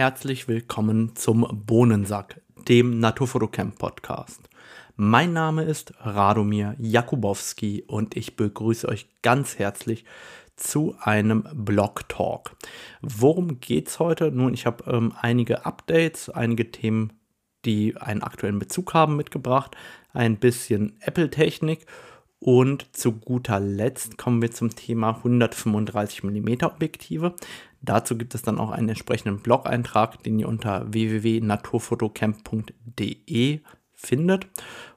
herzlich willkommen zum Bohnensack, dem Naturfotocamp Podcast. Mein Name ist Radomir Jakubowski und ich begrüße euch ganz herzlich zu einem Blog Talk. Worum geht es heute? Nun, ich habe ähm, einige Updates, einige Themen, die einen aktuellen Bezug haben, mitgebracht, ein bisschen Apple-Technik und zu guter Letzt kommen wir zum Thema 135 mm Objektive. Dazu gibt es dann auch einen entsprechenden Blog-Eintrag, den ihr unter www.naturfotocamp.de findet.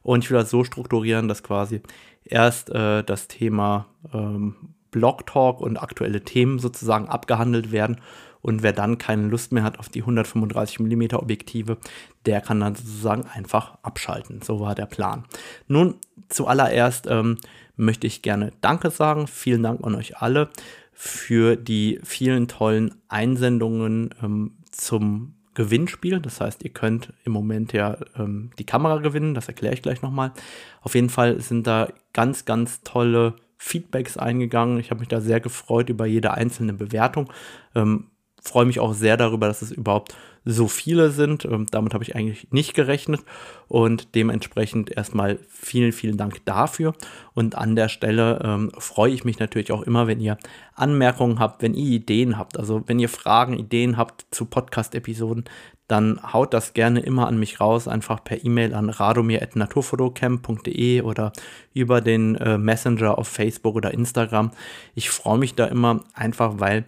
Und ich will das so strukturieren, dass quasi erst äh, das Thema ähm, Blog Talk und aktuelle Themen sozusagen abgehandelt werden und wer dann keine Lust mehr hat auf die 135 mm Objektive, der kann dann sozusagen einfach abschalten. So war der Plan. Nun, zuallererst ähm, möchte ich gerne Danke sagen. Vielen Dank an euch alle für die vielen tollen Einsendungen ähm, zum Gewinnspiel. Das heißt, ihr könnt im Moment ja ähm, die Kamera gewinnen. Das erkläre ich gleich nochmal. Auf jeden Fall sind da ganz, ganz tolle Feedbacks eingegangen. Ich habe mich da sehr gefreut über jede einzelne Bewertung. Ähm, freue mich auch sehr darüber, dass es überhaupt so viele sind. Ähm, damit habe ich eigentlich nicht gerechnet und dementsprechend erstmal vielen, vielen Dank dafür. Und an der Stelle ähm, freue ich mich natürlich auch immer, wenn ihr Anmerkungen habt, wenn ihr Ideen habt. Also wenn ihr Fragen, Ideen habt zu Podcast-Episoden, dann haut das gerne immer an mich raus, einfach per E-Mail an radomir.naturfotocamp.de oder über den äh, Messenger auf Facebook oder Instagram. Ich freue mich da immer einfach, weil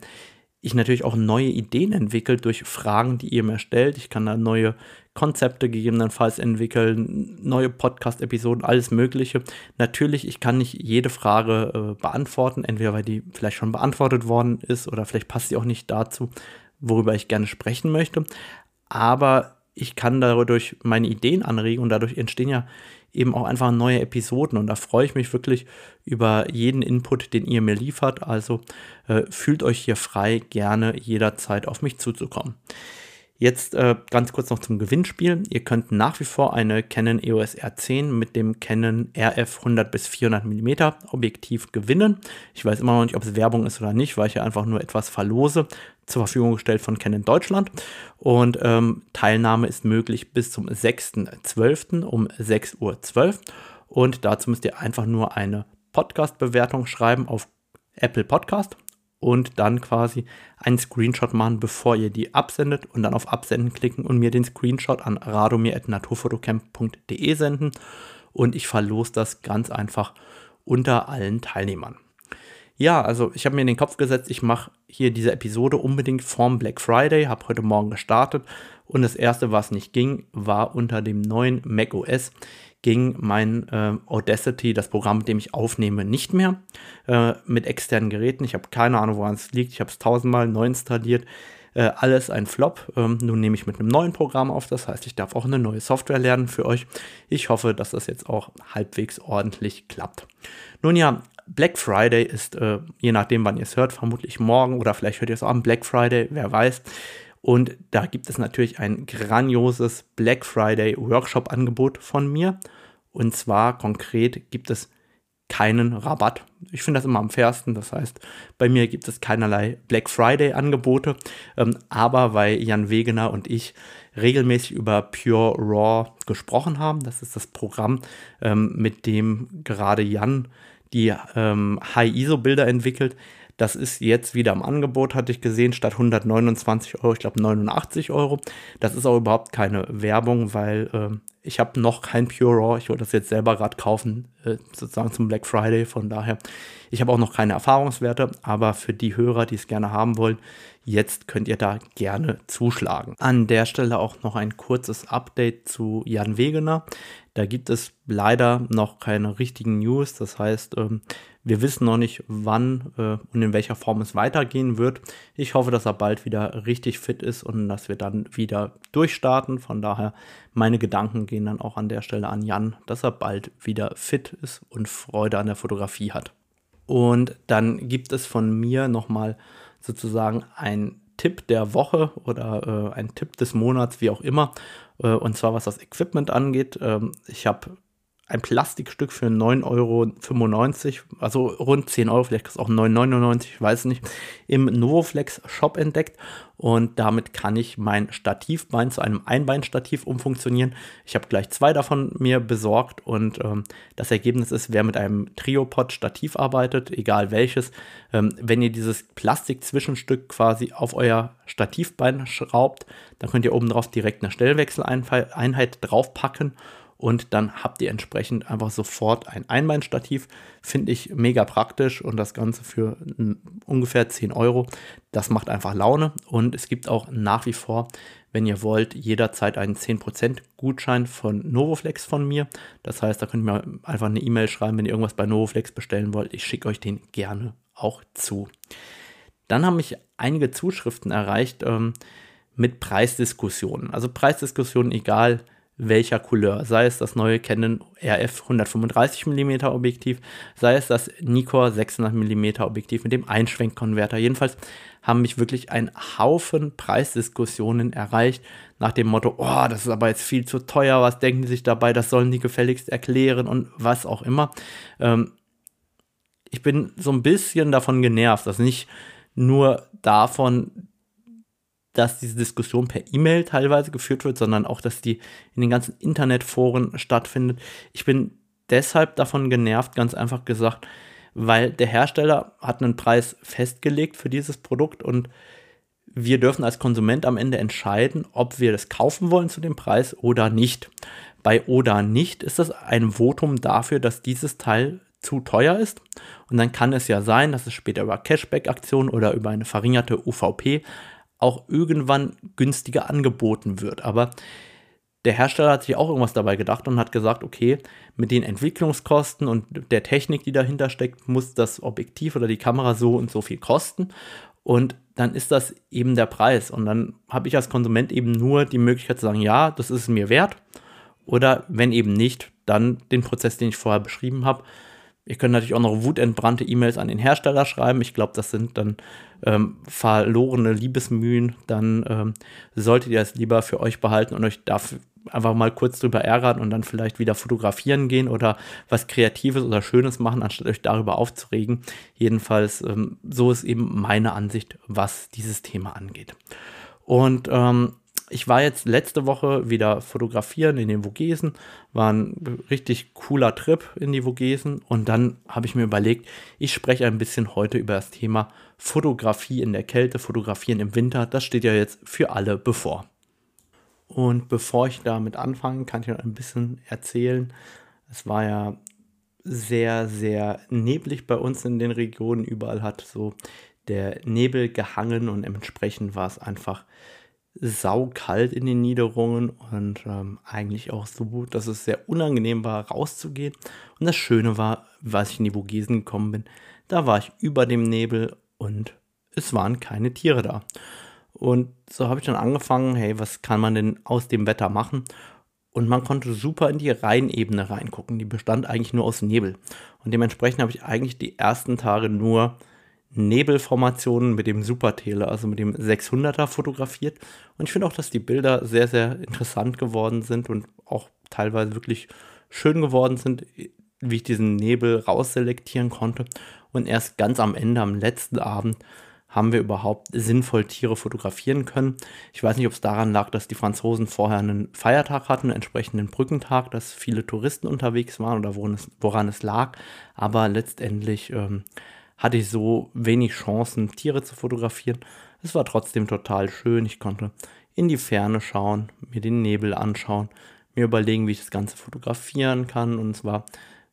ich natürlich auch neue Ideen entwickelt durch Fragen, die ihr mir stellt. Ich kann da neue Konzepte gegebenenfalls entwickeln, neue Podcast-Episoden, alles Mögliche. Natürlich, ich kann nicht jede Frage äh, beantworten, entweder weil die vielleicht schon beantwortet worden ist oder vielleicht passt sie auch nicht dazu, worüber ich gerne sprechen möchte. Aber ich kann dadurch meine Ideen anregen und dadurch entstehen ja eben auch einfach neue Episoden. Und da freue ich mich wirklich über jeden Input, den ihr mir liefert. Also äh, fühlt euch hier frei, gerne jederzeit auf mich zuzukommen. Jetzt äh, ganz kurz noch zum Gewinnspiel. Ihr könnt nach wie vor eine Canon EOS R10 mit dem Canon RF 100 bis 400 mm Objektiv gewinnen. Ich weiß immer noch nicht, ob es Werbung ist oder nicht, weil ich ja einfach nur etwas verlose. Zur Verfügung gestellt von Canon Deutschland. Und ähm, Teilnahme ist möglich bis zum 6.12. um 6.12 Uhr. Und dazu müsst ihr einfach nur eine Podcast-Bewertung schreiben auf Apple Podcast und dann quasi einen Screenshot machen, bevor ihr die absendet und dann auf Absenden klicken und mir den Screenshot an radomir.naturfotocamp.de senden und ich verlose das ganz einfach unter allen Teilnehmern. Ja, also ich habe mir in den Kopf gesetzt, ich mache hier diese Episode unbedingt vorm Black Friday, habe heute Morgen gestartet und das erste, was nicht ging, war unter dem neuen Mac OS ging mein äh, Audacity, das Programm, mit dem ich aufnehme, nicht mehr äh, mit externen Geräten. Ich habe keine Ahnung, woran es liegt. Ich habe es tausendmal neu installiert. Äh, alles ein Flop. Ähm, nun nehme ich mit einem neuen Programm auf. Das heißt, ich darf auch eine neue Software lernen für euch. Ich hoffe, dass das jetzt auch halbwegs ordentlich klappt. Nun ja, Black Friday ist, äh, je nachdem, wann ihr es hört, vermutlich morgen oder vielleicht hört ihr es auch am Black Friday, wer weiß. Und da gibt es natürlich ein grandioses Black Friday Workshop-Angebot von mir. Und zwar konkret gibt es keinen Rabatt. Ich finde das immer am fairsten. Das heißt, bei mir gibt es keinerlei Black Friday-Angebote. Ähm, aber weil Jan Wegener und ich regelmäßig über Pure Raw gesprochen haben, das ist das Programm, ähm, mit dem gerade Jan die ähm, High-ISO-Bilder entwickelt, das ist jetzt wieder im Angebot, hatte ich gesehen, statt 129 Euro, ich glaube 89 Euro. Das ist auch überhaupt keine Werbung, weil äh, ich habe noch kein Pure Raw. Ich wollte das jetzt selber gerade kaufen, äh, sozusagen zum Black Friday. Von daher, ich habe auch noch keine Erfahrungswerte, aber für die Hörer, die es gerne haben wollen, jetzt könnt ihr da gerne zuschlagen. An der Stelle auch noch ein kurzes Update zu Jan Wegener. Da gibt es leider noch keine richtigen News. Das heißt, ähm, wir wissen noch nicht, wann äh, und in welcher Form es weitergehen wird. Ich hoffe, dass er bald wieder richtig fit ist und dass wir dann wieder durchstarten. Von daher, meine Gedanken gehen dann auch an der Stelle an Jan, dass er bald wieder fit ist und Freude an der Fotografie hat. Und dann gibt es von mir nochmal sozusagen ein Tipp der Woche oder äh, ein Tipp des Monats, wie auch immer. Äh, und zwar was das Equipment angeht. Ähm, ich habe ein Plastikstück für 9,95 Euro, also rund 10 Euro, vielleicht ist es auch 9,99, ich weiß nicht, im Novoflex Shop entdeckt und damit kann ich mein Stativbein zu einem Einbeinstativ umfunktionieren. Ich habe gleich zwei davon mir besorgt und ähm, das Ergebnis ist, wer mit einem Triopod Stativ arbeitet, egal welches, ähm, wenn ihr dieses Plastik-Zwischenstück quasi auf euer Stativbein schraubt, dann könnt ihr oben drauf direkt eine Stellwechseleinheit draufpacken und dann habt ihr entsprechend einfach sofort ein Einbeinstativ. Finde ich mega praktisch und das Ganze für ungefähr 10 Euro. Das macht einfach Laune und es gibt auch nach wie vor, wenn ihr wollt, jederzeit einen 10% Gutschein von Novoflex von mir. Das heißt, da könnt ihr mir einfach eine E-Mail schreiben, wenn ihr irgendwas bei Novoflex bestellen wollt. Ich schicke euch den gerne auch zu. Dann haben mich einige Zuschriften erreicht ähm, mit Preisdiskussionen. Also Preisdiskussionen, egal welcher Couleur, sei es das neue Canon RF 135 mm Objektiv, sei es das Nikkor 600 mm Objektiv mit dem Einschwenkkonverter. Jedenfalls haben mich wirklich ein Haufen Preisdiskussionen erreicht nach dem Motto, oh, das ist aber jetzt viel zu teuer, was denken die sich dabei, das sollen die gefälligst erklären und was auch immer. Ähm, ich bin so ein bisschen davon genervt, dass nicht nur davon, dass diese Diskussion per E-Mail teilweise geführt wird, sondern auch, dass die in den ganzen Internetforen stattfindet. Ich bin deshalb davon genervt, ganz einfach gesagt, weil der Hersteller hat einen Preis festgelegt für dieses Produkt und wir dürfen als Konsument am Ende entscheiden, ob wir das kaufen wollen zu dem Preis oder nicht. Bei oder nicht ist das ein Votum dafür, dass dieses Teil zu teuer ist. Und dann kann es ja sein, dass es später über Cashback-Aktionen oder über eine verringerte UVP auch irgendwann günstiger angeboten wird. Aber der Hersteller hat sich auch irgendwas dabei gedacht und hat gesagt, okay, mit den Entwicklungskosten und der Technik, die dahinter steckt, muss das Objektiv oder die Kamera so und so viel kosten. Und dann ist das eben der Preis. Und dann habe ich als Konsument eben nur die Möglichkeit zu sagen, ja, das ist mir wert. Oder wenn eben nicht, dann den Prozess, den ich vorher beschrieben habe, Ihr könnt natürlich auch noch wutentbrannte E-Mails an den Hersteller schreiben. Ich glaube, das sind dann ähm, verlorene Liebesmühen. Dann ähm, solltet ihr es lieber für euch behalten und euch dafür einfach mal kurz drüber ärgern und dann vielleicht wieder fotografieren gehen oder was Kreatives oder Schönes machen, anstatt euch darüber aufzuregen. Jedenfalls, ähm, so ist eben meine Ansicht, was dieses Thema angeht. Und ähm, ich war jetzt letzte Woche wieder fotografieren in den Vogesen, war ein richtig cooler Trip in die Vogesen und dann habe ich mir überlegt, ich spreche ein bisschen heute über das Thema Fotografie in der Kälte, Fotografieren im Winter. Das steht ja jetzt für alle bevor. Und bevor ich damit anfange, kann ich noch ein bisschen erzählen. Es war ja sehr, sehr neblig bei uns in den Regionen. Überall hat so der Nebel gehangen und entsprechend war es einfach saukalt in den Niederungen und ähm, eigentlich auch so, dass es sehr unangenehm war, rauszugehen. Und das Schöne war, als ich in die Vogesen gekommen bin, da war ich über dem Nebel und es waren keine Tiere da. Und so habe ich dann angefangen, hey, was kann man denn aus dem Wetter machen? Und man konnte super in die Rheinebene reingucken. Die bestand eigentlich nur aus Nebel. Und dementsprechend habe ich eigentlich die ersten Tage nur Nebelformationen mit dem Supertele, also mit dem 600er fotografiert. Und ich finde auch, dass die Bilder sehr, sehr interessant geworden sind und auch teilweise wirklich schön geworden sind, wie ich diesen Nebel rausselektieren konnte. Und erst ganz am Ende, am letzten Abend, haben wir überhaupt sinnvoll Tiere fotografieren können. Ich weiß nicht, ob es daran lag, dass die Franzosen vorher einen Feiertag hatten, einen entsprechenden Brückentag, dass viele Touristen unterwegs waren oder woran es, woran es lag. Aber letztendlich ähm, hatte ich so wenig Chancen, Tiere zu fotografieren. Es war trotzdem total schön. Ich konnte in die Ferne schauen, mir den Nebel anschauen, mir überlegen, wie ich das Ganze fotografieren kann. Und es war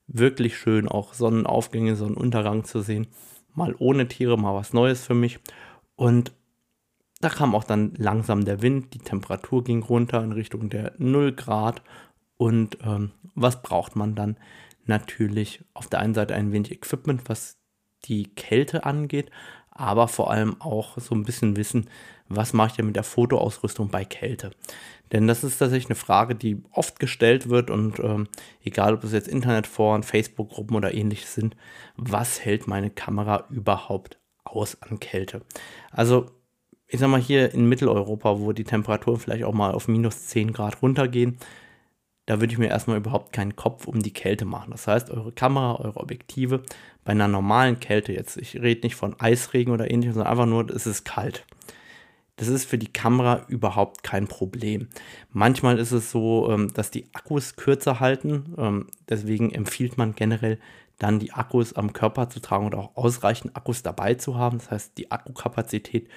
wirklich schön, auch Sonnenaufgänge, Sonnenuntergang zu sehen. Mal ohne Tiere, mal was Neues für mich. Und da kam auch dann langsam der Wind, die Temperatur ging runter in Richtung der 0 Grad. Und ähm, was braucht man dann? Natürlich auf der einen Seite ein wenig Equipment, was die Kälte angeht, aber vor allem auch so ein bisschen wissen, was mache ich denn mit der Fotoausrüstung bei Kälte? Denn das ist tatsächlich eine Frage, die oft gestellt wird und ähm, egal, ob es jetzt Internetforen, Facebook-Gruppen oder ähnliches sind, was hält meine Kamera überhaupt aus an Kälte? Also ich sag mal hier in Mitteleuropa, wo die Temperaturen vielleicht auch mal auf minus 10 Grad runtergehen, da würde ich mir erstmal überhaupt keinen Kopf um die Kälte machen. Das heißt, eure Kamera, eure Objektive bei einer normalen Kälte jetzt, ich rede nicht von Eisregen oder ähnlichem, sondern einfach nur, es ist kalt. Das ist für die Kamera überhaupt kein Problem. Manchmal ist es so, ähm, dass die Akkus kürzer halten. Ähm, deswegen empfiehlt man generell dann die Akkus am Körper zu tragen oder auch ausreichend Akkus dabei zu haben. Das heißt, die Akkukapazität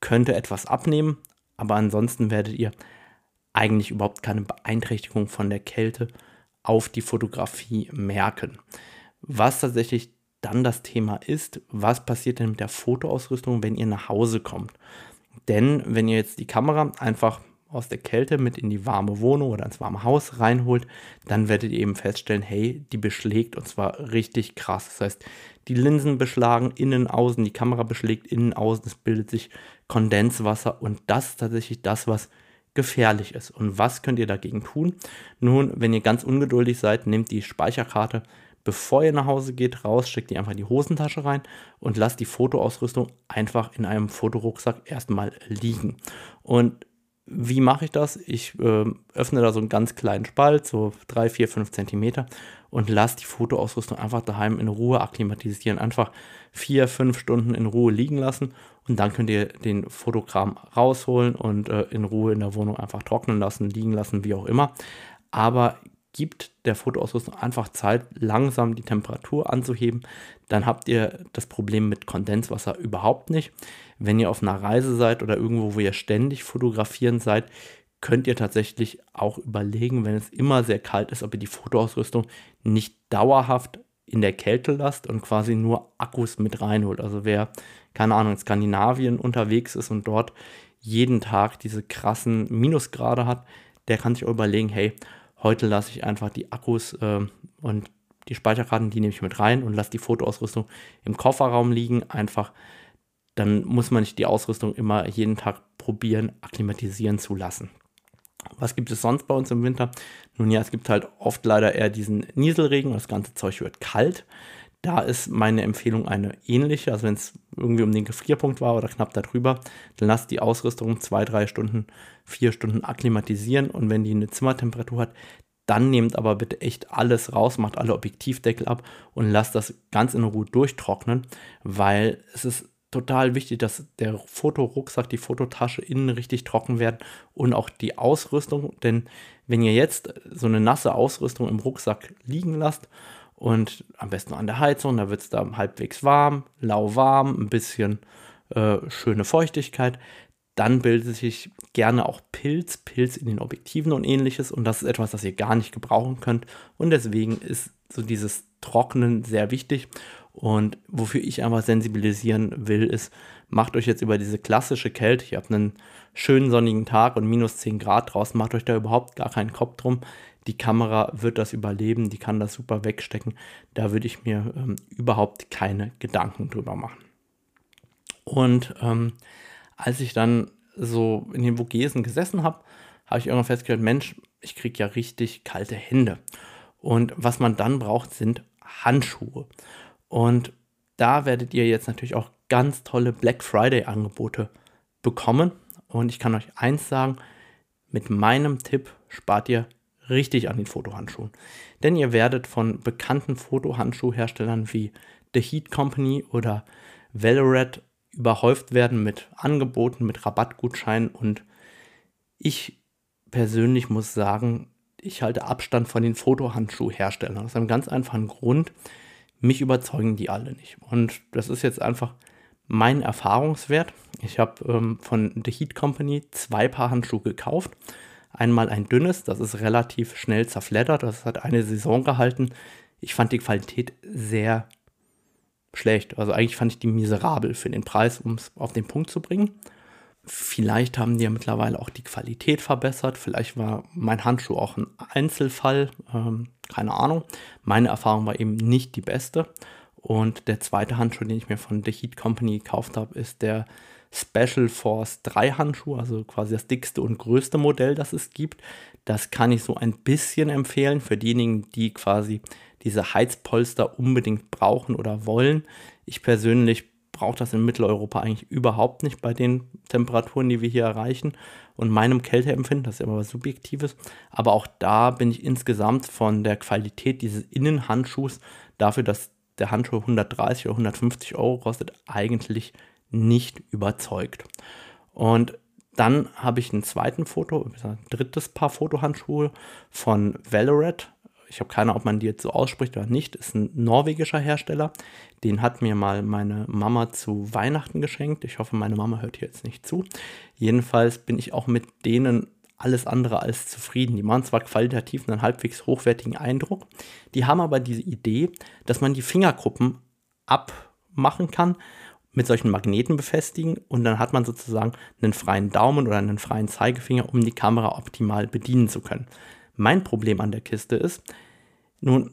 könnte etwas abnehmen, aber ansonsten werdet ihr eigentlich überhaupt keine Beeinträchtigung von der Kälte auf die Fotografie merken. Was tatsächlich dann das Thema ist, was passiert denn mit der Fotoausrüstung, wenn ihr nach Hause kommt? Denn wenn ihr jetzt die Kamera einfach aus der Kälte mit in die warme Wohnung oder ins warme Haus reinholt, dann werdet ihr eben feststellen, hey, die beschlägt und zwar richtig krass. Das heißt, die Linsen beschlagen innen, außen, die Kamera beschlägt innen, außen, es bildet sich Kondenswasser und das ist tatsächlich das, was gefährlich ist. Und was könnt ihr dagegen tun? Nun, wenn ihr ganz ungeduldig seid, nehmt die Speicherkarte, bevor ihr nach Hause geht, raus, steckt die einfach in die Hosentasche rein und lasst die Fotoausrüstung einfach in einem Fotorucksack erstmal liegen. Und wie mache ich das? Ich äh, öffne da so einen ganz kleinen Spalt, so 3, 4, 5 Zentimeter und lasse die Fotoausrüstung einfach daheim in Ruhe akklimatisieren. Einfach 4, 5 Stunden in Ruhe liegen lassen und dann könnt ihr den Fotokram rausholen und äh, in Ruhe in der Wohnung einfach trocknen lassen, liegen lassen, wie auch immer. Aber gibt der Fotoausrüstung einfach Zeit, langsam die Temperatur anzuheben, dann habt ihr das Problem mit Kondenswasser überhaupt nicht. Wenn ihr auf einer Reise seid oder irgendwo, wo ihr ständig fotografieren seid, könnt ihr tatsächlich auch überlegen, wenn es immer sehr kalt ist, ob ihr die Fotoausrüstung nicht dauerhaft in der Kälte lasst und quasi nur Akkus mit reinholt. Also wer, keine Ahnung, in Skandinavien unterwegs ist und dort jeden Tag diese krassen Minusgrade hat, der kann sich auch überlegen, hey, heute lasse ich einfach die Akkus äh, und die Speicherkarten, die nehme ich mit rein und lasse die Fotoausrüstung im Kofferraum liegen. Einfach, dann muss man nicht die Ausrüstung immer jeden Tag probieren, akklimatisieren zu lassen. Was gibt es sonst bei uns im Winter? Nun ja, es gibt halt oft leider eher diesen Nieselregen, das ganze Zeug wird kalt. Da ist meine Empfehlung eine ähnliche. Also wenn es irgendwie um den Gefrierpunkt war oder knapp darüber, dann lasst die Ausrüstung zwei, drei Stunden, vier Stunden akklimatisieren und wenn die eine Zimmertemperatur hat, dann nehmt aber bitte echt alles raus, macht alle Objektivdeckel ab und lasst das ganz in Ruhe durchtrocknen, weil es ist total wichtig, dass der Fotorucksack, die Fototasche innen richtig trocken werden und auch die Ausrüstung. Denn wenn ihr jetzt so eine nasse Ausrüstung im Rucksack liegen lasst und am besten an der Heizung, da wird es da halbwegs warm, lauwarm, ein bisschen äh, schöne Feuchtigkeit, dann bildet sich gerne auch Pilz, Pilz in den Objektiven und ähnliches. Und das ist etwas, das ihr gar nicht gebrauchen könnt. Und deswegen ist so dieses Trocknen sehr wichtig. Und wofür ich einfach sensibilisieren will, ist, macht euch jetzt über diese klassische Kälte, ihr habt einen schönen sonnigen Tag und minus 10 Grad draußen, macht euch da überhaupt gar keinen Kopf drum. Die Kamera wird das überleben, die kann das super wegstecken. Da würde ich mir ähm, überhaupt keine Gedanken drüber machen. Und ähm, als ich dann so in den Vogesen gesessen habe, habe ich irgendwann festgestellt, Mensch, ich kriege ja richtig kalte Hände. Und was man dann braucht, sind Handschuhe. Und da werdet ihr jetzt natürlich auch ganz tolle Black Friday-Angebote bekommen. Und ich kann euch eins sagen, mit meinem Tipp spart ihr richtig an den Fotohandschuhen. Denn ihr werdet von bekannten Fotohandschuhherstellern wie The Heat Company oder Velored überhäuft werden mit Angeboten, mit Rabattgutscheinen und ich persönlich muss sagen, ich halte Abstand von den Fotohandschuhherstellern. Aus einem ganz einfachen Grund mich überzeugen die alle nicht. Und das ist jetzt einfach mein Erfahrungswert. Ich habe ähm, von The Heat Company zwei Paar Handschuhe gekauft. Einmal ein dünnes, das ist relativ schnell zerfleddert, das hat eine Saison gehalten. Ich fand die Qualität sehr schlecht. Also eigentlich fand ich die miserabel für den Preis, um es auf den Punkt zu bringen. Vielleicht haben die ja mittlerweile auch die Qualität verbessert. Vielleicht war mein Handschuh auch ein Einzelfall. Ähm, keine Ahnung. Meine Erfahrung war eben nicht die beste. Und der zweite Handschuh, den ich mir von The Heat Company gekauft habe, ist der Special Force 3 Handschuh, also quasi das dickste und größte Modell, das es gibt. Das kann ich so ein bisschen empfehlen für diejenigen, die quasi diese Heizpolster unbedingt brauchen oder wollen. Ich persönlich brauche das in Mitteleuropa eigentlich überhaupt nicht bei den Temperaturen, die wir hier erreichen und meinem Kälteempfinden, das ist ja immer was Subjektives. Aber auch da bin ich insgesamt von der Qualität dieses Innenhandschuhs dafür, dass der Handschuh 130 oder 150 Euro kostet, eigentlich nicht überzeugt. Und dann habe ich einen zweiten Foto, ein drittes Paar Fotohandschuhe von Valoret. Ich habe keine Ahnung, ob man die jetzt so ausspricht oder nicht. Ist ein norwegischer Hersteller. Den hat mir mal meine Mama zu Weihnachten geschenkt. Ich hoffe, meine Mama hört hier jetzt nicht zu. Jedenfalls bin ich auch mit denen alles andere als zufrieden. Die machen zwar qualitativ einen halbwegs hochwertigen Eindruck, die haben aber diese Idee, dass man die Fingergruppen abmachen kann, mit solchen Magneten befestigen und dann hat man sozusagen einen freien Daumen oder einen freien Zeigefinger, um die Kamera optimal bedienen zu können. Mein Problem an der Kiste ist, nun,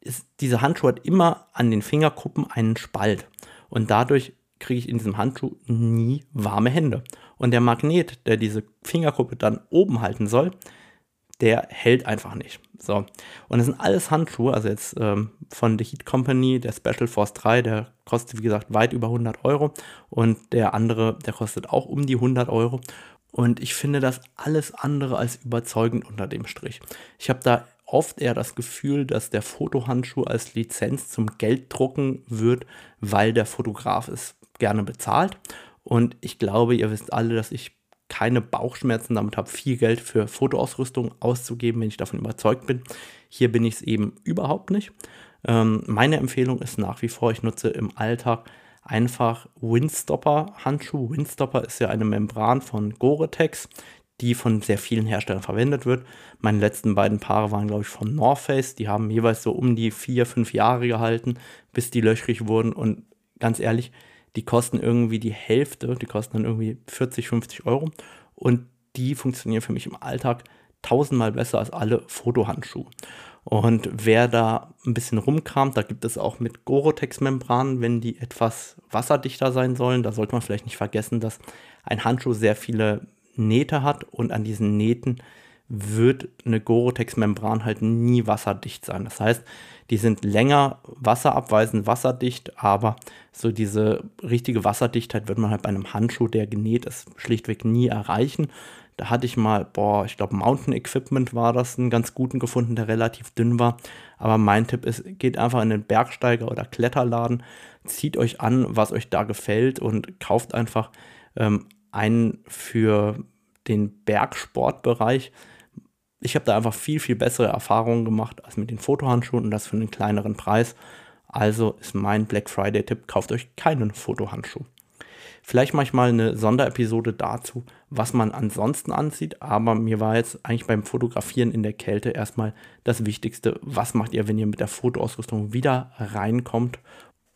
ist, diese Handschuhe hat immer an den Fingerkuppen einen Spalt und dadurch kriege ich in diesem Handschuh nie warme Hände. Und der Magnet, der diese Fingerkuppe dann oben halten soll, der hält einfach nicht. So. Und das sind alles Handschuhe, also jetzt ähm, von The Heat Company, der Special Force 3, der kostet wie gesagt weit über 100 Euro und der andere, der kostet auch um die 100 Euro. Und ich finde das alles andere als überzeugend unter dem Strich. Ich habe da oft eher das Gefühl, dass der Fotohandschuh als Lizenz zum Gelddrucken wird, weil der Fotograf es gerne bezahlt. Und ich glaube, ihr wisst alle, dass ich keine Bauchschmerzen damit habe, viel Geld für Fotoausrüstung auszugeben, wenn ich davon überzeugt bin. Hier bin ich es eben überhaupt nicht. Ähm, meine Empfehlung ist nach wie vor, ich nutze im Alltag einfach Windstopper-Handschuhe. Windstopper ist ja eine Membran von Gore-Tex, die von sehr vielen Herstellern verwendet wird. Meine letzten beiden Paare waren, glaube ich, von North Face. Die haben jeweils so um die vier, fünf Jahre gehalten, bis die löchrig wurden. Und ganz ehrlich, die kosten irgendwie die Hälfte, die kosten dann irgendwie 40, 50 Euro und die funktionieren für mich im Alltag tausendmal besser als alle Fotohandschuhe. Und wer da ein bisschen rumkramt, da gibt es auch mit Gorotex-Membranen, wenn die etwas wasserdichter sein sollen. Da sollte man vielleicht nicht vergessen, dass ein Handschuh sehr viele Nähte hat und an diesen Nähten wird eine Gorotex-Membran halt nie wasserdicht sein. Das heißt, die sind länger wasserabweisend, wasserdicht, aber so diese richtige Wasserdichtheit wird man halt bei einem Handschuh, der genäht ist, schlichtweg nie erreichen. Da hatte ich mal, boah, ich glaube, Mountain Equipment war das, einen ganz guten gefunden, der relativ dünn war. Aber mein Tipp ist, geht einfach in den Bergsteiger- oder Kletterladen, zieht euch an, was euch da gefällt und kauft einfach ähm, einen für den Bergsportbereich ich habe da einfach viel, viel bessere Erfahrungen gemacht als mit den Fotohandschuhen und das für einen kleineren Preis. Also ist mein Black Friday-Tipp, kauft euch keinen Fotohandschuh. Vielleicht mache ich mal eine Sonderepisode dazu, was man ansonsten anzieht, aber mir war jetzt eigentlich beim Fotografieren in der Kälte erstmal das Wichtigste, was macht ihr, wenn ihr mit der Fotoausrüstung wieder reinkommt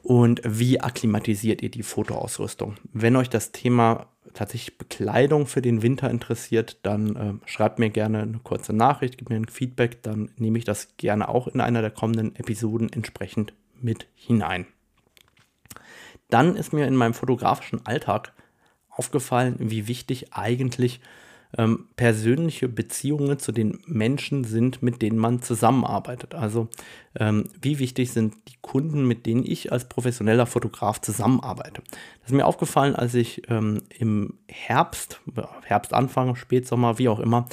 und wie akklimatisiert ihr die Fotoausrüstung. Wenn euch das Thema tatsächlich Bekleidung für den Winter interessiert, dann äh, schreibt mir gerne eine kurze Nachricht, gebt mir ein Feedback, dann nehme ich das gerne auch in einer der kommenden Episoden entsprechend mit hinein. Dann ist mir in meinem fotografischen Alltag aufgefallen, wie wichtig eigentlich ähm, persönliche Beziehungen zu den Menschen sind, mit denen man zusammenarbeitet. Also ähm, wie wichtig sind die Kunden, mit denen ich als professioneller Fotograf zusammenarbeite. Das ist mir aufgefallen, als ich ähm, im Herbst, Herbstanfang, Spätsommer, wie auch immer,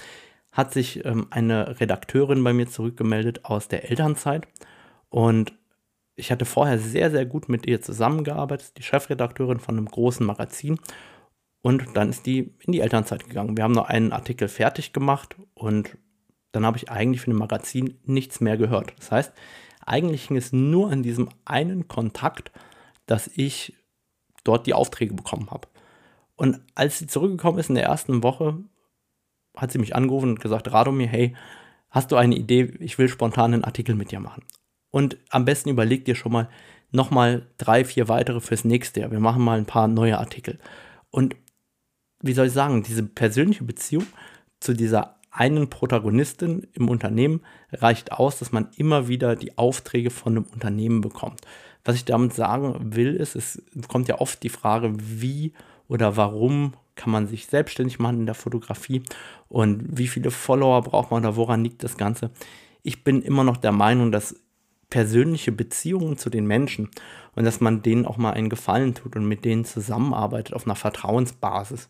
hat sich ähm, eine Redakteurin bei mir zurückgemeldet aus der Elternzeit und ich hatte vorher sehr, sehr gut mit ihr zusammengearbeitet, die Chefredakteurin von einem großen Magazin. Und dann ist die in die Elternzeit gegangen. Wir haben noch einen Artikel fertig gemacht und dann habe ich eigentlich für ein Magazin nichts mehr gehört. Das heißt, eigentlich hing es nur an diesem einen Kontakt, dass ich dort die Aufträge bekommen habe. Und als sie zurückgekommen ist in der ersten Woche, hat sie mich angerufen und gesagt, Radomir, hey, hast du eine Idee? Ich will spontan einen Artikel mit dir machen. Und am besten überleg dir schon mal nochmal drei, vier weitere fürs nächste Jahr. Wir machen mal ein paar neue Artikel. Und wie soll ich sagen, diese persönliche Beziehung zu dieser einen Protagonistin im Unternehmen reicht aus, dass man immer wieder die Aufträge von einem Unternehmen bekommt. Was ich damit sagen will, ist, es kommt ja oft die Frage, wie oder warum kann man sich selbstständig machen in der Fotografie und wie viele Follower braucht man oder woran liegt das Ganze. Ich bin immer noch der Meinung, dass persönliche Beziehungen zu den Menschen und dass man denen auch mal einen Gefallen tut und mit denen zusammenarbeitet auf einer Vertrauensbasis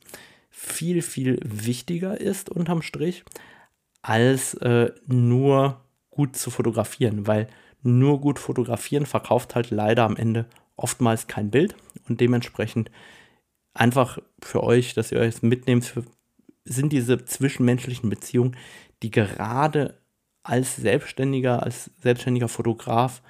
viel, viel wichtiger ist unterm Strich, als äh, nur gut zu fotografieren, weil nur gut fotografieren verkauft halt leider am Ende oftmals kein Bild und dementsprechend einfach für euch, dass ihr euch mitnehmt, für, sind diese zwischenmenschlichen Beziehungen, die gerade als Selbstständiger, als selbstständiger Fotograf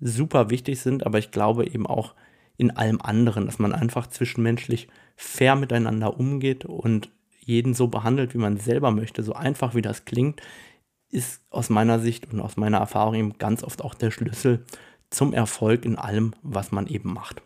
super wichtig sind, aber ich glaube eben auch in allem anderen, dass man einfach zwischenmenschlich fair miteinander umgeht und jeden so behandelt, wie man selber möchte, so einfach wie das klingt, ist aus meiner Sicht und aus meiner Erfahrung eben ganz oft auch der Schlüssel zum Erfolg in allem, was man eben macht.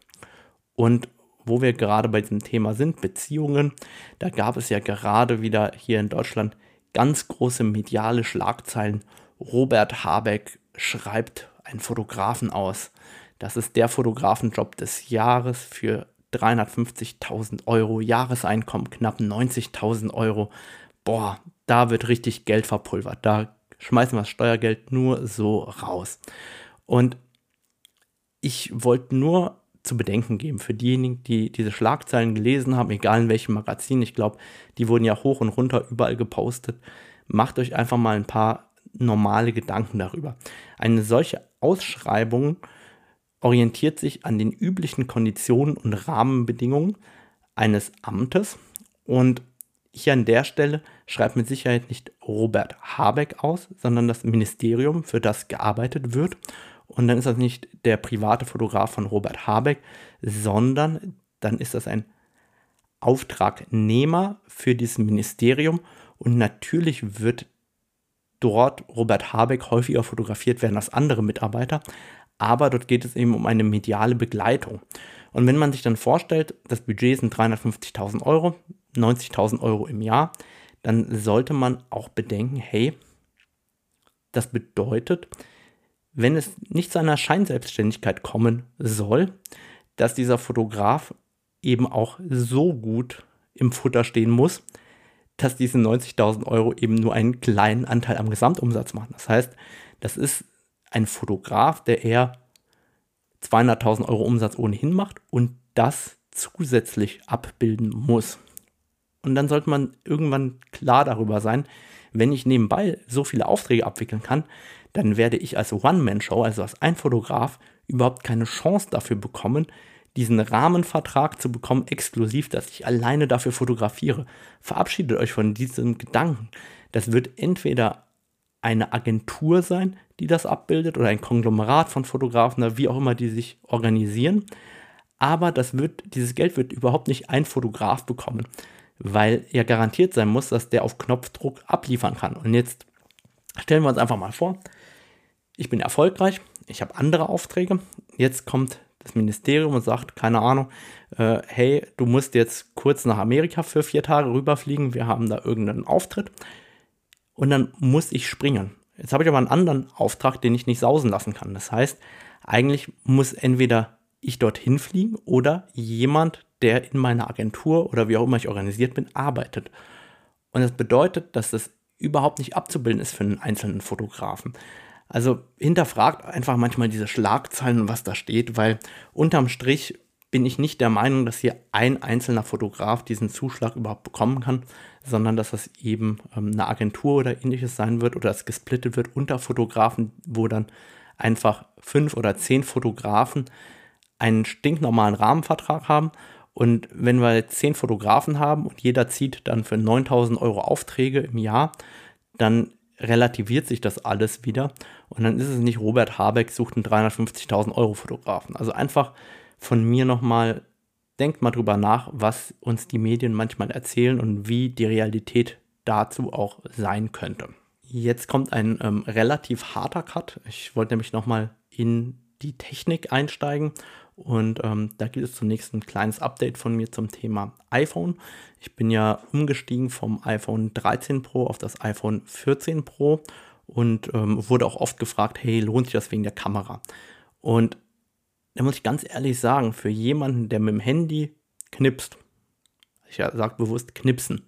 Und wo wir gerade bei diesem Thema sind, Beziehungen, da gab es ja gerade wieder hier in Deutschland ganz große mediale Schlagzeilen. Robert Habeck schreibt einen Fotografen aus. Das ist der Fotografenjob des Jahres für 350.000 Euro, Jahreseinkommen knapp 90.000 Euro. Boah, da wird richtig Geld verpulvert. Da schmeißen wir das Steuergeld nur so raus. Und ich wollte nur zu bedenken geben für diejenigen, die diese Schlagzeilen gelesen haben, egal in welchem Magazin. Ich glaube, die wurden ja hoch und runter überall gepostet. Macht euch einfach mal ein paar normale Gedanken darüber. Eine solche Ausschreibung orientiert sich an den üblichen Konditionen und Rahmenbedingungen eines Amtes und hier an der Stelle schreibt mit Sicherheit nicht Robert Habeck aus, sondern das Ministerium, für das gearbeitet wird. Und dann ist das nicht der private Fotograf von Robert Habeck, sondern dann ist das ein Auftragnehmer für dieses Ministerium. Und natürlich wird dort Robert Habeck häufiger fotografiert werden als andere Mitarbeiter aber dort geht es eben um eine mediale Begleitung. Und wenn man sich dann vorstellt, das Budget sind 350.000 Euro, 90.000 Euro im Jahr, dann sollte man auch bedenken, hey, das bedeutet, wenn es nicht zu einer Scheinselbstständigkeit kommen soll, dass dieser Fotograf eben auch so gut im Futter stehen muss, dass diese 90.000 Euro eben nur einen kleinen Anteil am Gesamtumsatz machen. Das heißt, das ist ein Fotograf, der eher 200.000 Euro Umsatz ohnehin macht und das zusätzlich abbilden muss. Und dann sollte man irgendwann klar darüber sein, wenn ich nebenbei so viele Aufträge abwickeln kann, dann werde ich als One-Man-Show, also als ein Fotograf, überhaupt keine Chance dafür bekommen, diesen Rahmenvertrag zu bekommen, exklusiv, dass ich alleine dafür fotografiere. Verabschiedet euch von diesem Gedanken. Das wird entweder eine Agentur sein, die das abbildet oder ein Konglomerat von Fotografen wie auch immer die sich organisieren. Aber das wird, dieses Geld wird überhaupt nicht ein Fotograf bekommen, weil ja garantiert sein muss, dass der auf Knopfdruck abliefern kann. Und jetzt stellen wir uns einfach mal vor, ich bin erfolgreich, ich habe andere Aufträge, jetzt kommt das Ministerium und sagt, keine Ahnung, äh, hey, du musst jetzt kurz nach Amerika für vier Tage rüberfliegen, wir haben da irgendeinen Auftritt und dann muss ich springen. Jetzt habe ich aber einen anderen Auftrag, den ich nicht sausen lassen kann. Das heißt, eigentlich muss entweder ich dorthin fliegen oder jemand, der in meiner Agentur oder wie auch immer ich organisiert bin, arbeitet. Und das bedeutet, dass das überhaupt nicht abzubilden ist für einen einzelnen Fotografen. Also hinterfragt einfach manchmal diese Schlagzeilen und was da steht, weil unterm Strich bin ich nicht der Meinung, dass hier ein einzelner Fotograf diesen Zuschlag überhaupt bekommen kann, sondern dass das eben ähm, eine Agentur oder ähnliches sein wird oder es gesplittet wird unter Fotografen, wo dann einfach fünf oder zehn Fotografen einen stinknormalen Rahmenvertrag haben. Und wenn wir zehn Fotografen haben und jeder zieht dann für 9000 Euro Aufträge im Jahr, dann relativiert sich das alles wieder. Und dann ist es nicht Robert Habeck sucht einen 350.000 Euro Fotografen. Also einfach von mir nochmal, denkt mal drüber nach, was uns die Medien manchmal erzählen und wie die Realität dazu auch sein könnte. Jetzt kommt ein ähm, relativ harter Cut. Ich wollte nämlich nochmal in die Technik einsteigen und ähm, da gibt es zunächst ein kleines Update von mir zum Thema iPhone. Ich bin ja umgestiegen vom iPhone 13 Pro auf das iPhone 14 Pro und ähm, wurde auch oft gefragt, hey, lohnt sich das wegen der Kamera? Und da muss ich ganz ehrlich sagen, für jemanden, der mit dem Handy knipst, ich sage bewusst knipsen,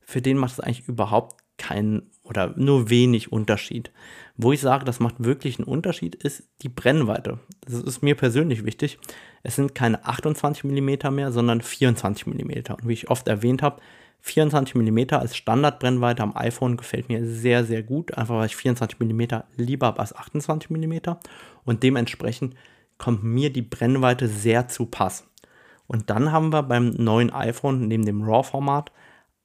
für den macht es eigentlich überhaupt keinen oder nur wenig Unterschied. Wo ich sage, das macht wirklich einen Unterschied, ist die Brennweite. Das ist mir persönlich wichtig. Es sind keine 28 mm mehr, sondern 24 mm. Und wie ich oft erwähnt habe, 24 mm als Standardbrennweite am iPhone gefällt mir sehr, sehr gut, einfach weil ich 24 mm lieber habe als 28 mm. Und dementsprechend kommt mir die Brennweite sehr zu Pass. Und dann haben wir beim neuen iPhone neben dem RAW-Format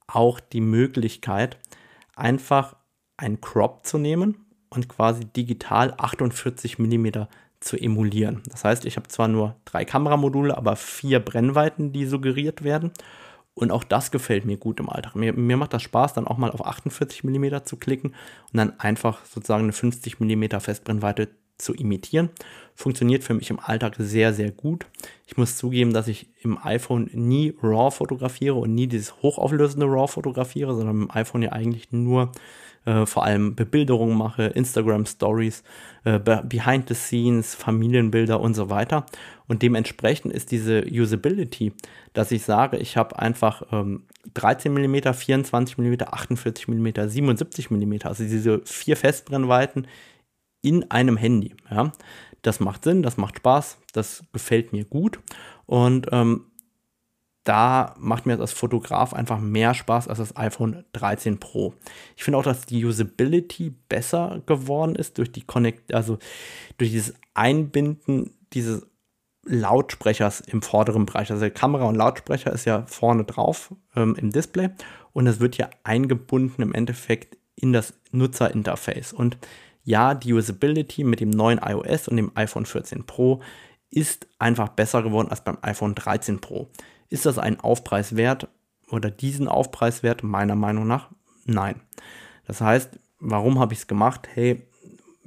auch die Möglichkeit, einfach ein Crop zu nehmen und quasi digital 48 mm zu emulieren. Das heißt, ich habe zwar nur drei Kameramodule, aber vier Brennweiten, die suggeriert werden. Und auch das gefällt mir gut im Alltag. Mir, mir macht das Spaß, dann auch mal auf 48 mm zu klicken und dann einfach sozusagen eine 50 mm Festbrennweite zu imitieren. Funktioniert für mich im Alltag sehr, sehr gut. Ich muss zugeben, dass ich im iPhone nie RAW fotografiere und nie dieses hochauflösende RAW fotografiere, sondern im iPhone ja eigentlich nur äh, vor allem Bebilderungen mache, Instagram Stories, äh, Behind the Scenes, Familienbilder und so weiter. Und dementsprechend ist diese Usability, dass ich sage, ich habe einfach ähm, 13 mm, 24 mm, 48 mm, 77 mm, also diese vier Festbrennweiten in einem Handy. Ja. Das macht Sinn, das macht Spaß, das gefällt mir gut. Und ähm, da macht mir das Fotograf einfach mehr Spaß als das iPhone 13 Pro. Ich finde auch, dass die Usability besser geworden ist durch die Connect, also durch dieses Einbinden dieses Lautsprechers im vorderen Bereich. Also Kamera und Lautsprecher ist ja vorne drauf ähm, im Display und es wird ja eingebunden im Endeffekt in das Nutzerinterface. Und ja, die Usability mit dem neuen iOS und dem iPhone 14 Pro ist einfach besser geworden als beim iPhone 13 Pro. Ist das ein Aufpreis wert oder diesen Aufpreis wert? Meiner Meinung nach nein. Das heißt, warum habe ich es gemacht? Hey,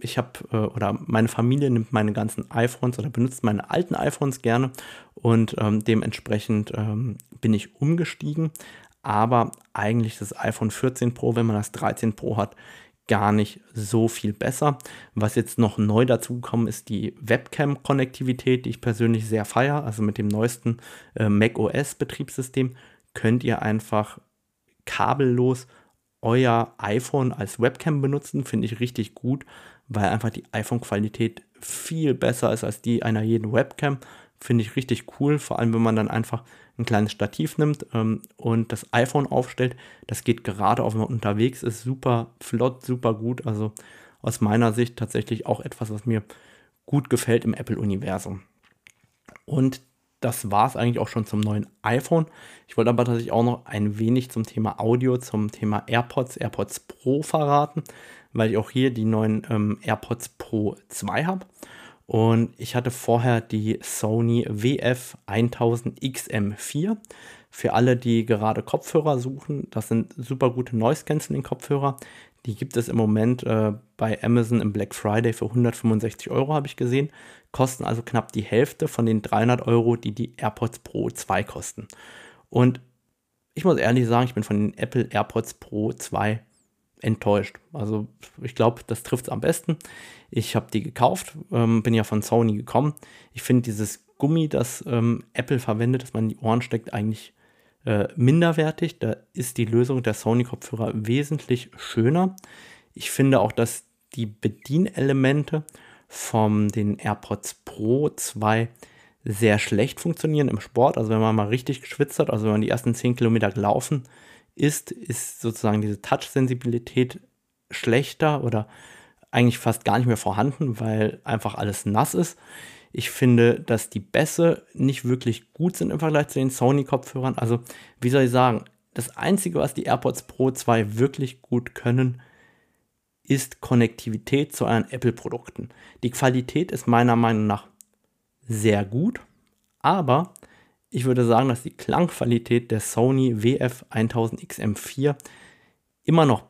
ich habe äh, oder meine Familie nimmt meine ganzen iPhones oder benutzt meine alten iPhones gerne und ähm, dementsprechend ähm, bin ich umgestiegen. Aber eigentlich das iPhone 14 Pro, wenn man das 13 Pro hat, gar nicht so viel besser. Was jetzt noch neu dazugekommen ist, die Webcam-Konnektivität, die ich persönlich sehr feiere. Also mit dem neuesten äh, Mac OS-Betriebssystem könnt ihr einfach kabellos euer iPhone als Webcam benutzen. Finde ich richtig gut, weil einfach die iPhone-Qualität viel besser ist als die einer jeden Webcam. Finde ich richtig cool, vor allem wenn man dann einfach ein kleines Stativ nimmt ähm, und das iPhone aufstellt. Das geht gerade auch, wenn man unterwegs ist, super flott, super gut. Also aus meiner Sicht tatsächlich auch etwas, was mir gut gefällt im Apple-Universum. Und das war es eigentlich auch schon zum neuen iPhone. Ich wollte aber tatsächlich auch noch ein wenig zum Thema Audio, zum Thema AirPods, AirPods Pro verraten, weil ich auch hier die neuen ähm, AirPods Pro 2 habe. Und ich hatte vorher die Sony WF-1000XM4. Für alle, die gerade Kopfhörer suchen, das sind super gute Noise Cancelling Kopfhörer. Die gibt es im Moment äh, bei Amazon im Black Friday für 165 Euro, habe ich gesehen. Kosten also knapp die Hälfte von den 300 Euro, die die AirPods Pro 2 kosten. Und ich muss ehrlich sagen, ich bin von den Apple AirPods Pro 2 enttäuscht. Also ich glaube, das trifft es am besten. Ich habe die gekauft, ähm, bin ja von Sony gekommen. Ich finde dieses Gummi, das ähm, Apple verwendet, das man in die Ohren steckt, eigentlich äh, minderwertig. Da ist die Lösung der Sony-Kopfhörer wesentlich schöner. Ich finde auch, dass die Bedienelemente von den AirPods Pro 2 sehr schlecht funktionieren im Sport. Also wenn man mal richtig geschwitzt hat, also wenn man die ersten 10 Kilometer gelaufen ist, ist sozusagen diese Touch-Sensibilität schlechter oder eigentlich fast gar nicht mehr vorhanden, weil einfach alles nass ist. Ich finde, dass die Bässe nicht wirklich gut sind im Vergleich zu den Sony-Kopfhörern. Also, wie soll ich sagen, das Einzige, was die AirPods Pro 2 wirklich gut können, ist Konnektivität zu euren Apple-Produkten. Die Qualität ist meiner Meinung nach sehr gut, aber ich würde sagen, dass die Klangqualität der Sony WF-1000XM4 immer noch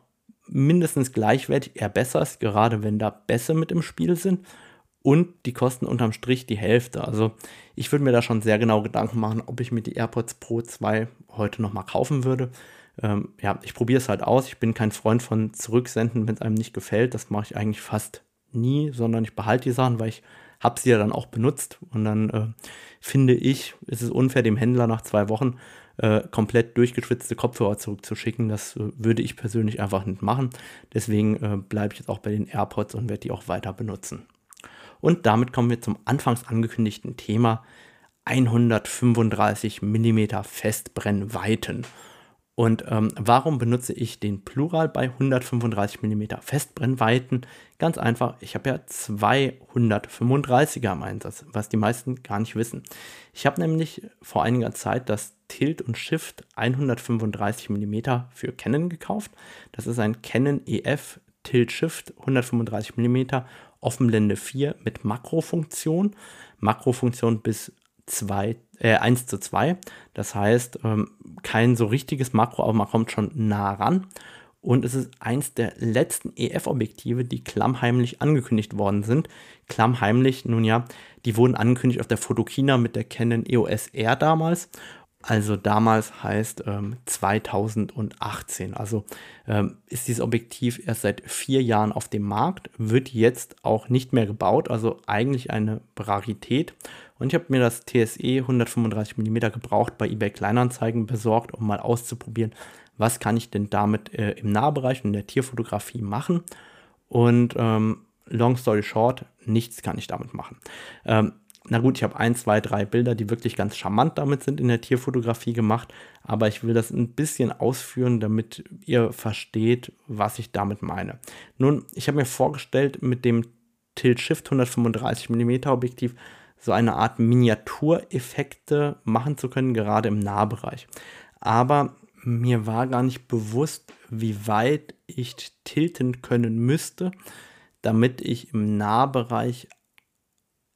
mindestens gleichwertig, eher besser ist, gerade wenn da Bässe mit im Spiel sind. Und die kosten unterm Strich die Hälfte. Also ich würde mir da schon sehr genau Gedanken machen, ob ich mir die AirPods Pro 2 heute nochmal kaufen würde. Ähm, ja, ich probiere es halt aus. Ich bin kein Freund von Zurücksenden, wenn es einem nicht gefällt. Das mache ich eigentlich fast nie, sondern ich behalte die Sachen, weil ich habe sie ja dann auch benutzt. Und dann äh, finde ich, ist es unfair dem Händler nach zwei Wochen äh, komplett durchgeschwitzte Kopfhörer zurückzuschicken. Das äh, würde ich persönlich einfach nicht machen. Deswegen äh, bleibe ich jetzt auch bei den AirPods und werde die auch weiter benutzen. Und damit kommen wir zum anfangs angekündigten Thema 135 mm Festbrennweiten. Und ähm, warum benutze ich den Plural bei 135 mm Festbrennweiten? Ganz einfach, ich habe ja zwei 135er im Einsatz, was die meisten gar nicht wissen. Ich habe nämlich vor einiger Zeit das Tilt und Shift 135 mm für Canon gekauft. Das ist ein Canon EF Tilt Shift 135 mm Offenblende 4 mit Makrofunktion. Makrofunktion bis 2, äh, 1 zu 2. Das heißt, ähm, kein so richtiges Makro, aber man kommt schon nah ran. Und es ist eins der letzten EF-Objektive, die klammheimlich angekündigt worden sind. Klammheimlich, nun ja, die wurden angekündigt auf der Fotokina mit der Canon EOS R damals. Also damals heißt ähm, 2018. Also ähm, ist dieses Objektiv erst seit vier Jahren auf dem Markt, wird jetzt auch nicht mehr gebaut, also eigentlich eine Rarität. Und ich habe mir das TSE 135 mm gebraucht bei eBay Kleinanzeigen besorgt, um mal auszuprobieren, was kann ich denn damit äh, im Nahbereich und in der Tierfotografie machen. Und ähm, long story short, nichts kann ich damit machen. Ähm, na gut, ich habe ein, zwei, drei Bilder, die wirklich ganz charmant damit sind in der Tierfotografie gemacht, aber ich will das ein bisschen ausführen, damit ihr versteht, was ich damit meine. Nun, ich habe mir vorgestellt, mit dem Tilt Shift 135 mm Objektiv so eine Art Miniatureffekte machen zu können, gerade im Nahbereich. Aber mir war gar nicht bewusst, wie weit ich tilten können müsste, damit ich im Nahbereich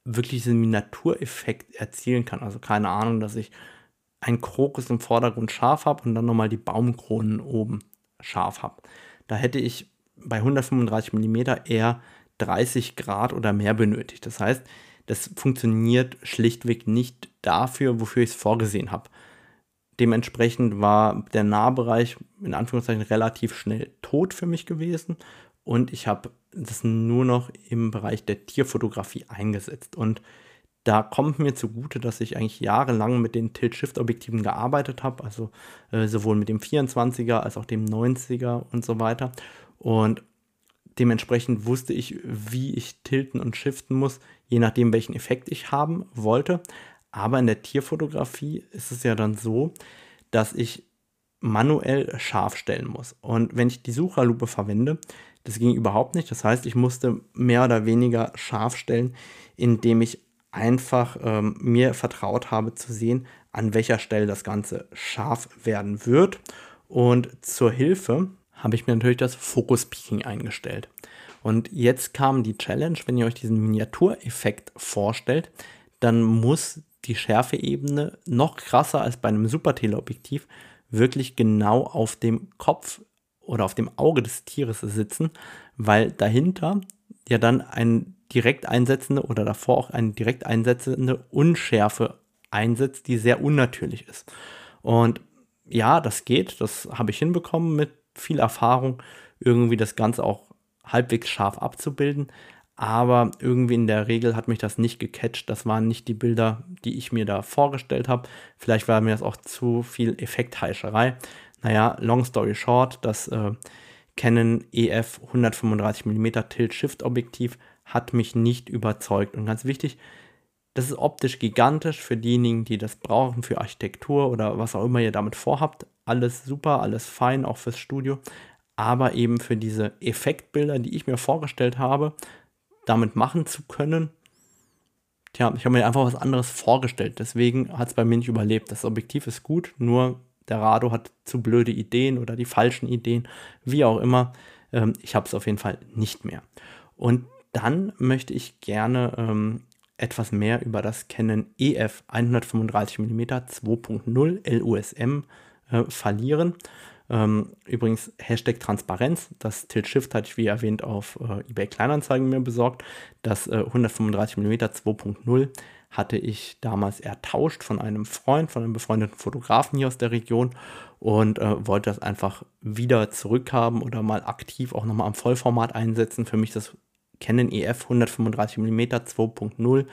wirklich diesen Miniatureffekt erzielen kann. Also keine Ahnung, dass ich ein Krokus im Vordergrund scharf habe und dann nochmal die Baumkronen oben scharf habe. Da hätte ich bei 135 mm eher 30 Grad oder mehr benötigt. Das heißt, das funktioniert schlichtweg nicht dafür, wofür ich es vorgesehen habe. Dementsprechend war der Nahbereich in Anführungszeichen relativ schnell tot für mich gewesen und ich habe das nur noch im Bereich der Tierfotografie eingesetzt. Und da kommt mir zugute, dass ich eigentlich jahrelang mit den Tilt-Shift-Objektiven gearbeitet habe, also äh, sowohl mit dem 24er als auch dem 90er und so weiter. Und dementsprechend wusste ich, wie ich tilten und shiften muss, je nachdem, welchen Effekt ich haben wollte. Aber in der Tierfotografie ist es ja dann so, dass ich manuell scharf stellen muss. Und wenn ich die Sucherlupe verwende, das ging überhaupt nicht. Das heißt, ich musste mehr oder weniger scharf stellen, indem ich einfach ähm, mir vertraut habe zu sehen, an welcher Stelle das Ganze scharf werden wird. Und zur Hilfe habe ich mir natürlich das Focus Peaking eingestellt. Und jetzt kam die Challenge, wenn ihr euch diesen Miniatureffekt vorstellt, dann muss die Schärfeebene noch krasser als bei einem Super-Teleobjektiv wirklich genau auf dem Kopf oder auf dem Auge des Tieres sitzen, weil dahinter ja dann ein direkt einsetzende oder davor auch eine direkt einsetzende Unschärfe einsetzt, die sehr unnatürlich ist. Und ja, das geht, das habe ich hinbekommen mit viel Erfahrung, irgendwie das Ganze auch halbwegs scharf abzubilden. Aber irgendwie in der Regel hat mich das nicht gecatcht. Das waren nicht die Bilder, die ich mir da vorgestellt habe. Vielleicht war mir das auch zu viel Effektheischerei. Naja, long story short, das äh, Canon EF 135 mm Tilt-Shift-Objektiv hat mich nicht überzeugt. Und ganz wichtig, das ist optisch gigantisch für diejenigen, die das brauchen, für Architektur oder was auch immer ihr damit vorhabt. Alles super, alles fein, auch fürs Studio. Aber eben für diese Effektbilder, die ich mir vorgestellt habe, damit machen zu können, tja, ich habe mir einfach was anderes vorgestellt. Deswegen hat es bei mir nicht überlebt. Das Objektiv ist gut, nur der Rado hat zu blöde Ideen oder die falschen Ideen, wie auch immer. Ähm, ich habe es auf jeden Fall nicht mehr. Und dann möchte ich gerne ähm, etwas mehr über das Canon EF 135 mm 2.0 LUSM äh, verlieren. Ähm, übrigens Hashtag Transparenz, das Tilt Shift hatte ich wie erwähnt auf äh, eBay Kleinanzeigen mir besorgt. Das äh, 135 mm 2.0 hatte ich damals ertauscht von einem Freund, von einem befreundeten Fotografen hier aus der Region und äh, wollte das einfach wieder zurückhaben oder mal aktiv auch nochmal am Vollformat einsetzen. Für mich das Canon EF 135 mm 2.0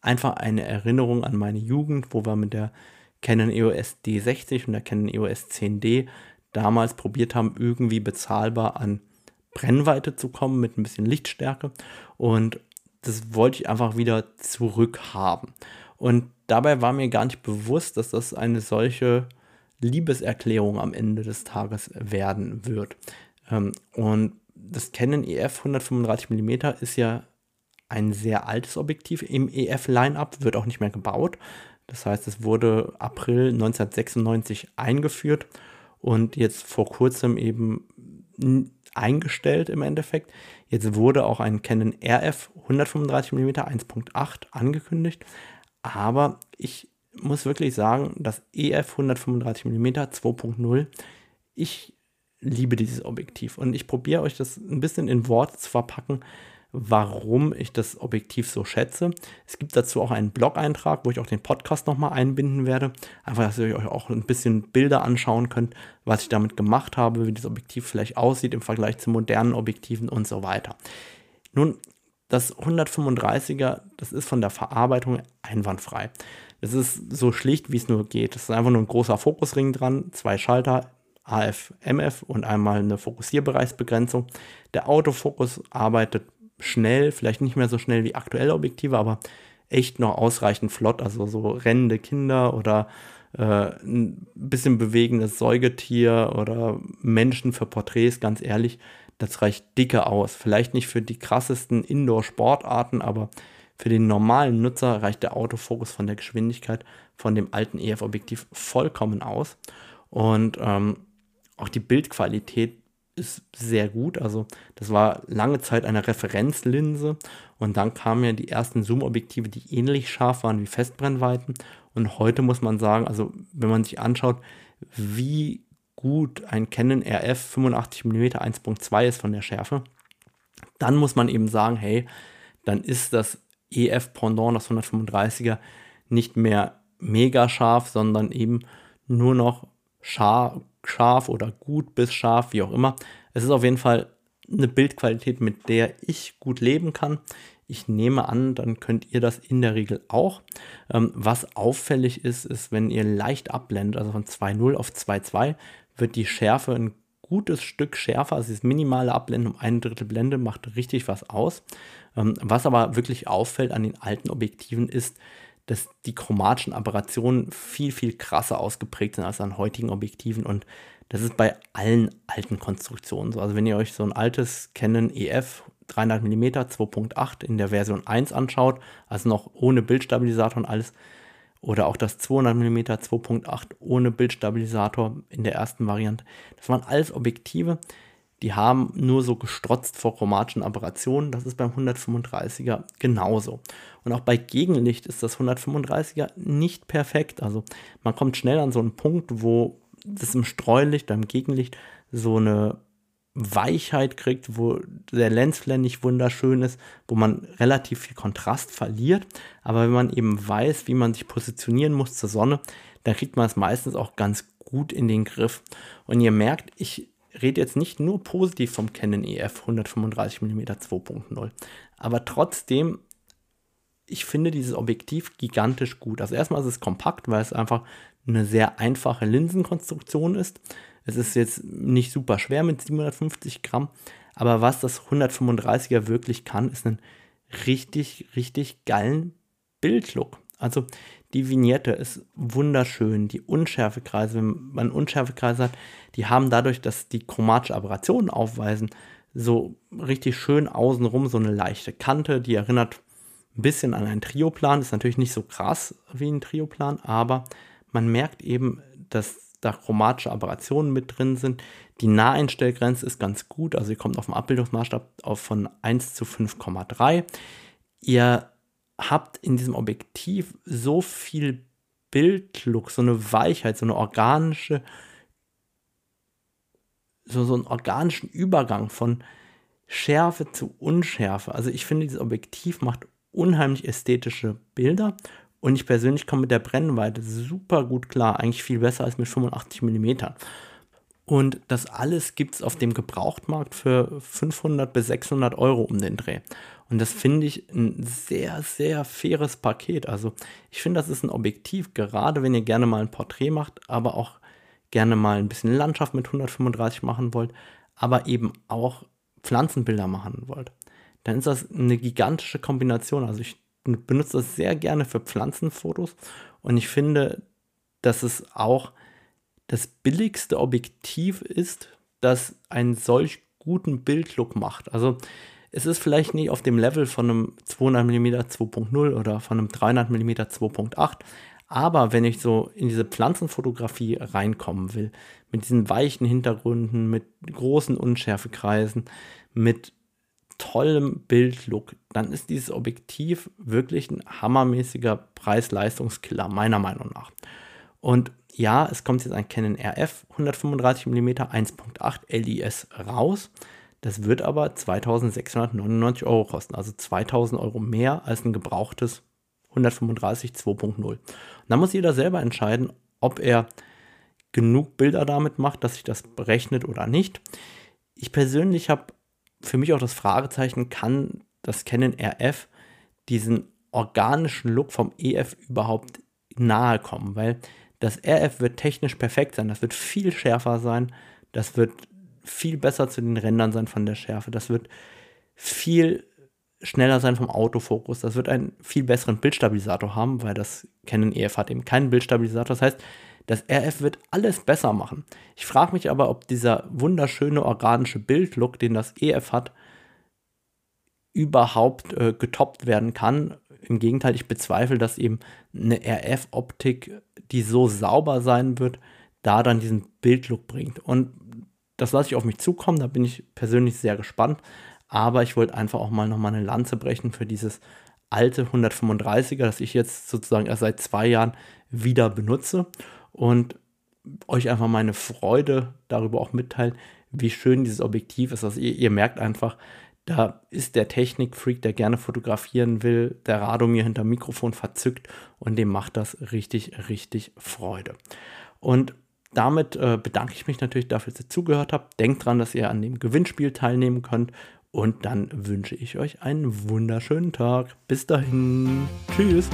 einfach eine Erinnerung an meine Jugend, wo wir mit der Canon EOS D60 und der Canon EOS 10D damals probiert haben, irgendwie bezahlbar an Brennweite zu kommen mit ein bisschen Lichtstärke. Und das wollte ich einfach wieder zurückhaben. Und dabei war mir gar nicht bewusst, dass das eine solche Liebeserklärung am Ende des Tages werden wird. Ähm, und das Canon EF 135 mm ist ja ein sehr altes Objektiv im EF-Line-Up, wird auch nicht mehr gebaut. Das heißt, es wurde April 1996 eingeführt und jetzt vor kurzem eben eingestellt im Endeffekt. Jetzt wurde auch ein Canon RF 135 mm 1.8 angekündigt, aber ich muss wirklich sagen, das EF 135 mm 2.0, ich liebe dieses Objektiv. Und ich probiere euch das ein bisschen in Worte zu verpacken, warum ich das Objektiv so schätze. Es gibt dazu auch einen Blog-Eintrag, wo ich auch den Podcast nochmal einbinden werde. Einfach, dass ihr euch auch ein bisschen Bilder anschauen könnt, was ich damit gemacht habe, wie das Objektiv vielleicht aussieht im Vergleich zu modernen Objektiven und so weiter. Nun, das 135er, das ist von der Verarbeitung einwandfrei. Das ist so schlicht, wie es nur geht. Es ist einfach nur ein großer Fokusring dran, zwei Schalter, AF, MF und einmal eine Fokussierbereichsbegrenzung. Der Autofokus arbeitet schnell, vielleicht nicht mehr so schnell wie aktuelle Objektive, aber echt noch ausreichend flott. Also so rennende Kinder oder äh, ein bisschen bewegendes Säugetier oder Menschen für Porträts, ganz ehrlich, das reicht dicke aus. Vielleicht nicht für die krassesten Indoor-Sportarten, aber für den normalen Nutzer reicht der Autofokus von der Geschwindigkeit von dem alten EF-Objektiv vollkommen aus. Und ähm, auch die Bildqualität ist sehr gut. Also das war lange Zeit eine Referenzlinse und dann kamen ja die ersten Zoom-Objektive, die ähnlich scharf waren wie Festbrennweiten. Und heute muss man sagen, also wenn man sich anschaut, wie gut ein Canon RF 85 mm 1.2 ist von der Schärfe, dann muss man eben sagen, hey, dann ist das EF Pendant, das 135er, nicht mehr mega scharf, sondern eben nur noch scharf, scharf oder gut bis scharf, wie auch immer. Es ist auf jeden Fall eine Bildqualität, mit der ich gut leben kann. Ich nehme an, dann könnt ihr das in der Regel auch. Ähm, was auffällig ist, ist, wenn ihr leicht abblendet, also von 2.0 auf 2.2, wird die Schärfe ein gutes Stück schärfer. Also das minimale Abblenden um ein Drittel Blende macht richtig was aus. Ähm, was aber wirklich auffällt an den alten Objektiven ist, dass die chromatischen Aberrationen viel, viel krasser ausgeprägt sind als an heutigen Objektiven und das ist bei allen alten Konstruktionen so. Also wenn ihr euch so ein altes Canon EF 300 mm 2.8 in der Version 1 anschaut, also noch ohne Bildstabilisator und alles, oder auch das 200 mm 2.8 ohne Bildstabilisator in der ersten Variante, das waren alles Objektive, die haben nur so gestrotzt vor chromatischen Aberrationen. Das ist beim 135er genauso. Und auch bei Gegenlicht ist das 135er nicht perfekt. Also man kommt schnell an so einen Punkt, wo das im Streulicht, beim Gegenlicht so eine Weichheit kriegt, wo der Lensflare nicht wunderschön ist, wo man relativ viel Kontrast verliert. Aber wenn man eben weiß, wie man sich positionieren muss zur Sonne, dann kriegt man es meistens auch ganz gut in den Griff. Und ihr merkt, ich rede jetzt nicht nur positiv vom Canon EF 135 mm 2.0, aber trotzdem, ich finde dieses Objektiv gigantisch gut. Also erstmal ist es kompakt, weil es einfach eine sehr einfache Linsenkonstruktion ist. Es ist jetzt nicht super schwer mit 750 Gramm, aber was das 135er wirklich kann, ist einen richtig, richtig geilen Bildlook. Also die Vignette ist wunderschön. Die Unschärfekreise, wenn man Unschärfekreise hat, die haben dadurch, dass die chromatische Aberrationen aufweisen, so richtig schön außenrum so eine leichte Kante, die erinnert ein bisschen an einen Trioplan. Ist natürlich nicht so krass wie ein Trioplan, aber man merkt eben, dass da chromatische Aberrationen mit drin sind. Die Naheinstellgrenze ist ganz gut, also ihr kommt auf dem Abbildungsmaßstab auf von 1 zu 5,3. Ihr habt in diesem Objektiv so viel Bildlook, so eine Weichheit, so eine organische, so, so einen organischen Übergang von Schärfe zu Unschärfe. Also ich finde, dieses Objektiv macht unheimlich ästhetische Bilder und ich persönlich komme mit der Brennweite super gut klar, eigentlich viel besser als mit 85 mm. Und das alles gibt es auf dem Gebrauchtmarkt für 500 bis 600 Euro um den Dreh. Und das finde ich ein sehr, sehr faires Paket. Also ich finde, das ist ein Objektiv, gerade wenn ihr gerne mal ein Porträt macht, aber auch gerne mal ein bisschen Landschaft mit 135 machen wollt, aber eben auch Pflanzenbilder machen wollt. Dann ist das eine gigantische Kombination. Also ich benutze das sehr gerne für Pflanzenfotos und ich finde, dass es auch das billigste Objektiv ist, das einen solch guten Bildlook macht. Also es ist vielleicht nicht auf dem Level von einem 200 mm 2.0 oder von einem 300 mm 2.8, aber wenn ich so in diese Pflanzenfotografie reinkommen will, mit diesen weichen Hintergründen, mit großen Unschärfekreisen, mit tollem Bildlook, dann ist dieses Objektiv wirklich ein hammermäßiger Preis-Leistungskiller, meiner Meinung nach. Und ja, es kommt jetzt ein Canon RF 135 mm 1.8 LIS raus. Das wird aber 2699 Euro kosten, also 2000 Euro mehr als ein gebrauchtes 135 2.0. Und dann muss jeder selber entscheiden, ob er genug Bilder damit macht, dass sich das berechnet oder nicht. Ich persönlich habe für mich auch das Fragezeichen, kann das Canon RF diesen organischen Look vom EF überhaupt nahe kommen, weil das RF wird technisch perfekt sein, das wird viel schärfer sein, das wird viel besser zu den Rändern sein von der Schärfe, das wird viel schneller sein vom Autofokus, das wird einen viel besseren Bildstabilisator haben, weil das Canon EF hat eben keinen Bildstabilisator, das heißt, das RF wird alles besser machen. Ich frage mich aber, ob dieser wunderschöne organische Bildlook, den das EF hat, überhaupt äh, getoppt werden kann. Im Gegenteil, ich bezweifle, dass eben eine RF-Optik, die so sauber sein wird, da dann diesen Bildlook bringt. Und das lasse ich auf mich zukommen, da bin ich persönlich sehr gespannt. Aber ich wollte einfach auch mal nochmal eine Lanze brechen für dieses alte 135er, das ich jetzt sozusagen erst seit zwei Jahren wieder benutze und euch einfach meine Freude darüber auch mitteilen, wie schön dieses Objektiv ist. Also ihr, ihr merkt einfach, da ist der Technikfreak, der gerne fotografieren will, der Radomir hinter Mikrofon verzückt und dem macht das richtig, richtig Freude. Und damit äh, bedanke ich mich natürlich dafür, dass ihr zugehört habt. Denkt dran, dass ihr an dem Gewinnspiel teilnehmen könnt. Und dann wünsche ich euch einen wunderschönen Tag. Bis dahin. Tschüss.